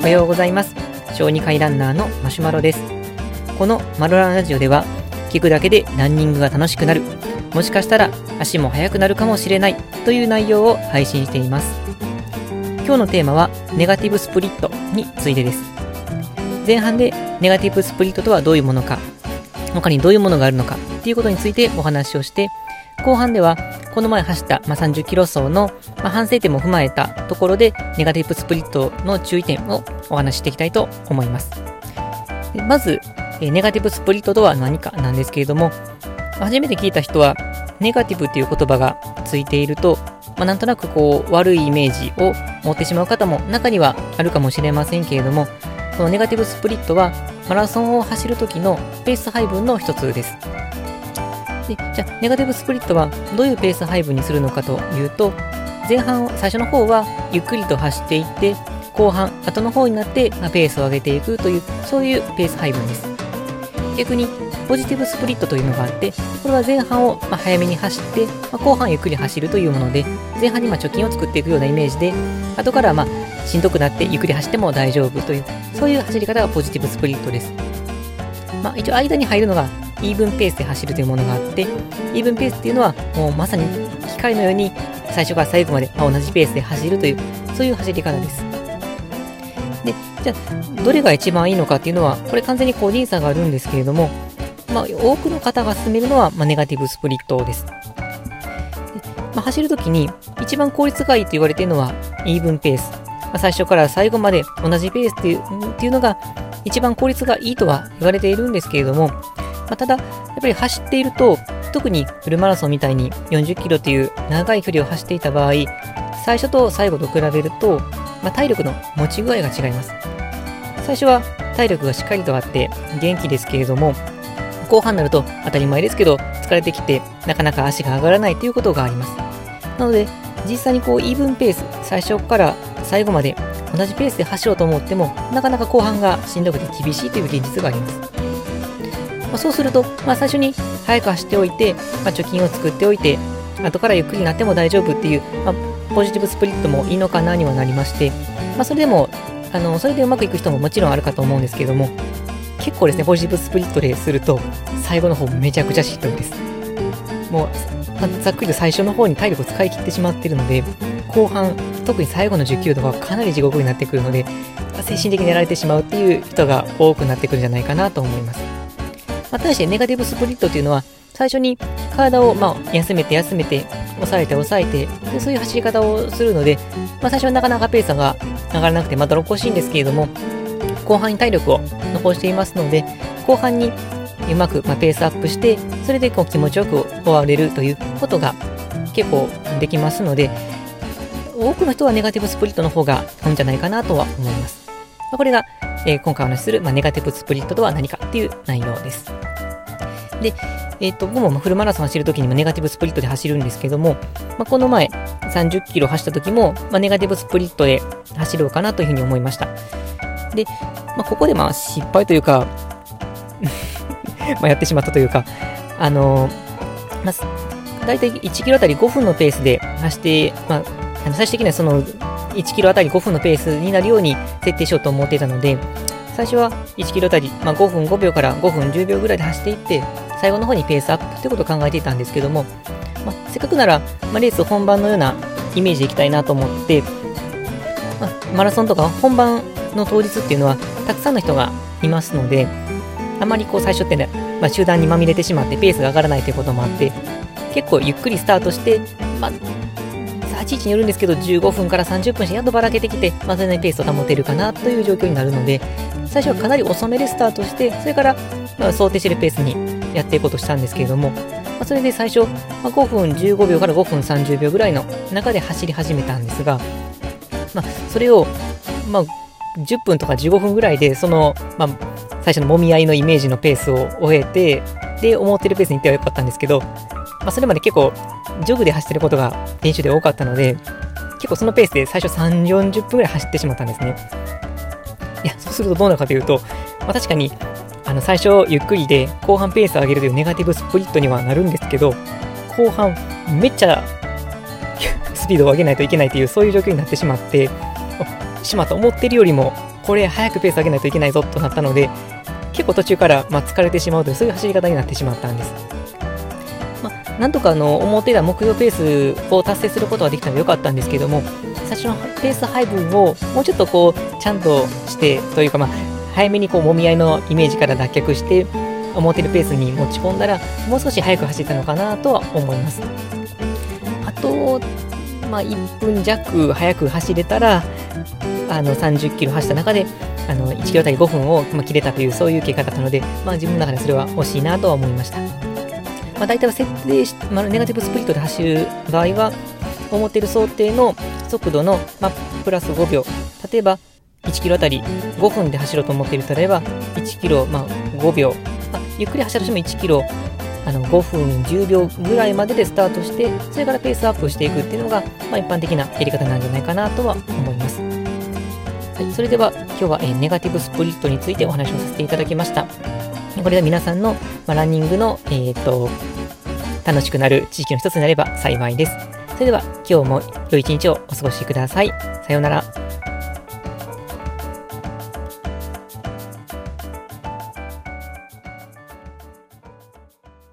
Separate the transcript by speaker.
Speaker 1: おはようございます。小児科医ランナーのマシュマロです。このマロランラジオでは聞くだけでランニングが楽しくなる。もしかしたら足も速くなるかもしれない。という内容を配信しています。今日のテーマはネガティブスプリットについてです。前半でネガティブスプリットとはどういうものか。他にどういうものがあるのか。っていうことについてお話をして後半ではこの前走った、まあ、30キロ走の、まあ、反省点も踏まえたところでネガティブスプリットの注意点をお話ししていきたいと思います。まず、えネガティブスプリットとは何かなんですけれども、初めて聞いた人はネガティブっていう言葉がついていると、まあ、なんとなくこう悪いイメージを持ってしまう方も中にはあるかもしれませんけれども、このネガティブスプリットはマラソンを走る時のペース配分の一つです。でじゃあ、ネガティブスプリットはどういうペース配分にするのかというと、前半、最初の方はゆっくりと走っていって、後半、後の方になって、ま、ペースを上げていくという、そういうペース配分です。逆に、ポジティブスプリットというのがあって、これは前半をま早めに走って、ま、後半ゆっくり走るというもので、前半にま貯金を作っていくようなイメージで、後からましんどくなってゆっくり走っても大丈夫という、そういう走り方がポジティブスプリットです。まあ、一応間に入るのが even pace で走るというものがあって、 even pace っていうのは、もうまさに機械のように最初から最後まで同じペースで走るという、そういう走り方です。で、じゃあ、どれが一番いいのかっていうのは、これ完全に個人差があるんですけれども、まあ、多くの方が勧めるのは、まあ、 negative split です。でまあ、走るときに一番効率がいいと言われているのは、 even pace。まあ、最初から最後まで同じペースっていうっていうのが一番効率がいいとは言われているんですけれども、まあ、ただ、やっぱり走っていると、特にフルマラソンみたいに40キロという長い距離を走っていた場合、最初と最後と比べると、まあ、体力の持ち具合が違います。最初は体力がしっかりとあって元気ですけれども、後半になると当たり前ですけど、疲れてきてなかなか足が上がらないということがあります。なので、実際にこうイーブンペース、最初から最後まで同じペースで走ろうと思っても、なかなか後半がしんどくて厳しいという現実があります。まあ、そうすると、まあ、最初に早く走っておいて、まあ、貯金を作っておいて、後からゆっくりになっても大丈夫っていう、まあ、ポジティブスプリットもいいのかなにはなりまして、まあ、それでも、あの、それでうまくいく人ももちろんあるかと思うんですけども、結構ですね、ポジティブスプリットですると、最後の方めちゃくちゃしんどいです。もう、まあ、ざっくりと最初の方に体力を使い切ってしまってるので、後半、特に最後の10キロとかはかなり地獄になってくるので、精神的にやられてしまうっていう人が多くなってくるんじゃないかなと思います。まあ、対してネガティブスプリットというのは、最初に体をまあ休めて休めて、抑えて抑えてで、そういう走り方をするので、まあ、最初はなかなかペースが上がらなくてまた残しいんですけれども、後半に体力を残していますので、後半にうまくまペースアップして、それでこう気持ちよく終われるということが結構できますので、多くの人はネガティブスプリットの方がいいんじゃないかなとは思います。ま、これがえー、今回お話しする、まあ、ネガティブスプリットとは何かっていう内容です。で、えっ、ー、と、僕もフルマラソン走るときにもネガティブスプリットで走るんですけども、まあ、この前30キロ走ったときも、まあ、ネガティブスプリットで走ろうかなというふうに思いました。で、まあ、ここでまあ失敗というか まやってしまったというか、あのー、まあ、大体1キロあたり5分のペースで走って、まあ、最終的にはその1キロあたり5分のペースになるように設定しようと思ってたので、最初は1キロあたり、まあ、5分5秒から5分10秒ぐらいで走っていって、最後の方にペースアップということを考えていたんですけども、まあ、せっかくなら、まあ、レース本番のようなイメージでいきたいなと思って、まあ、マラソンとか本番の当日っていうのはたくさんの人がいますので、あまりこう最初ってね、まあ、集団にまみれてしまってペースが上がらないということもあって、結構ゆっくりスタートして、まあ、立ち位置によるんですけど、15分から30分してやっとばらけてきて、まあ、それなりにペースを保てるかなという状況になるので、最初はかなり遅めでスタートして、それから、まあ、想定してるペースにやっていこうとしたんですけれども、ま、それで最初、ま、5分15秒から5分30秒ぐらいの中で走り始めたんですが、まあ、それを、まあ、10分とか15分ぐらいで、その、まあ、最初のもみ合いのイメージのペースを終えて、で、思ってるペースに行ってはよかったんですけど、まあ、それまで結構、ジョグで走ってることが練習で多かったので、結構そのペースで最初3、40分ぐらい走ってしまったんですね。いや、そうするとどうなるかというと、まあ、確かに、あの、最初ゆっくりで後半ペースを上げるというネガティブスプリットにはなるんですけど、後半めっちゃスピードを上げないといけないというそういう状況になってしまって、しまった思ってるよりもこれ早くペース上げないといけないぞとなったので、結構途中から、ま疲れてしまうという、そういう走り方になってしまったんです。まあ、なんとかあの思ってた目標ペースを達成することができたのでよかったんですけども、最初のペース配分をもうちょっとこう、ちゃんとしてというか、まあ、早めにこう、もみ合いのイメージから脱却して、思ってるペースに持ち込んだら、もう少し早く走ったのかなとは思います。あと、まあ、1分弱早く走れたら、あの30キロ走った中で、あの1キロあたり5分を、まあ、切れたという、そういう結果だったので、まあ、自分の中でそれは惜しいなとは思いました。まあ、大体は設定し、まあ、ネガティブスプリットで走る場合は、思っている想定の速度の、まあ、プラス5秒。例えば、1キロあたり5分で走ろうと思っている例えば、1キロ、まあ、5秒。ま、ゆっくり走らしても1キロあの5分10秒ぐらいまででスタートしてそれからペースアップしていくっていうのが、まあ、一般的なやり方なんじゃないかなとは思います、はい、それでは今日は、えー、ネガティブスプリットについてお話をさせていただきました。これが皆さんの、まあ、ランニングの、えーと、楽しくなる知識の一つになれば幸いです。それでは今日も良い一日をお過ごしください。さようなら。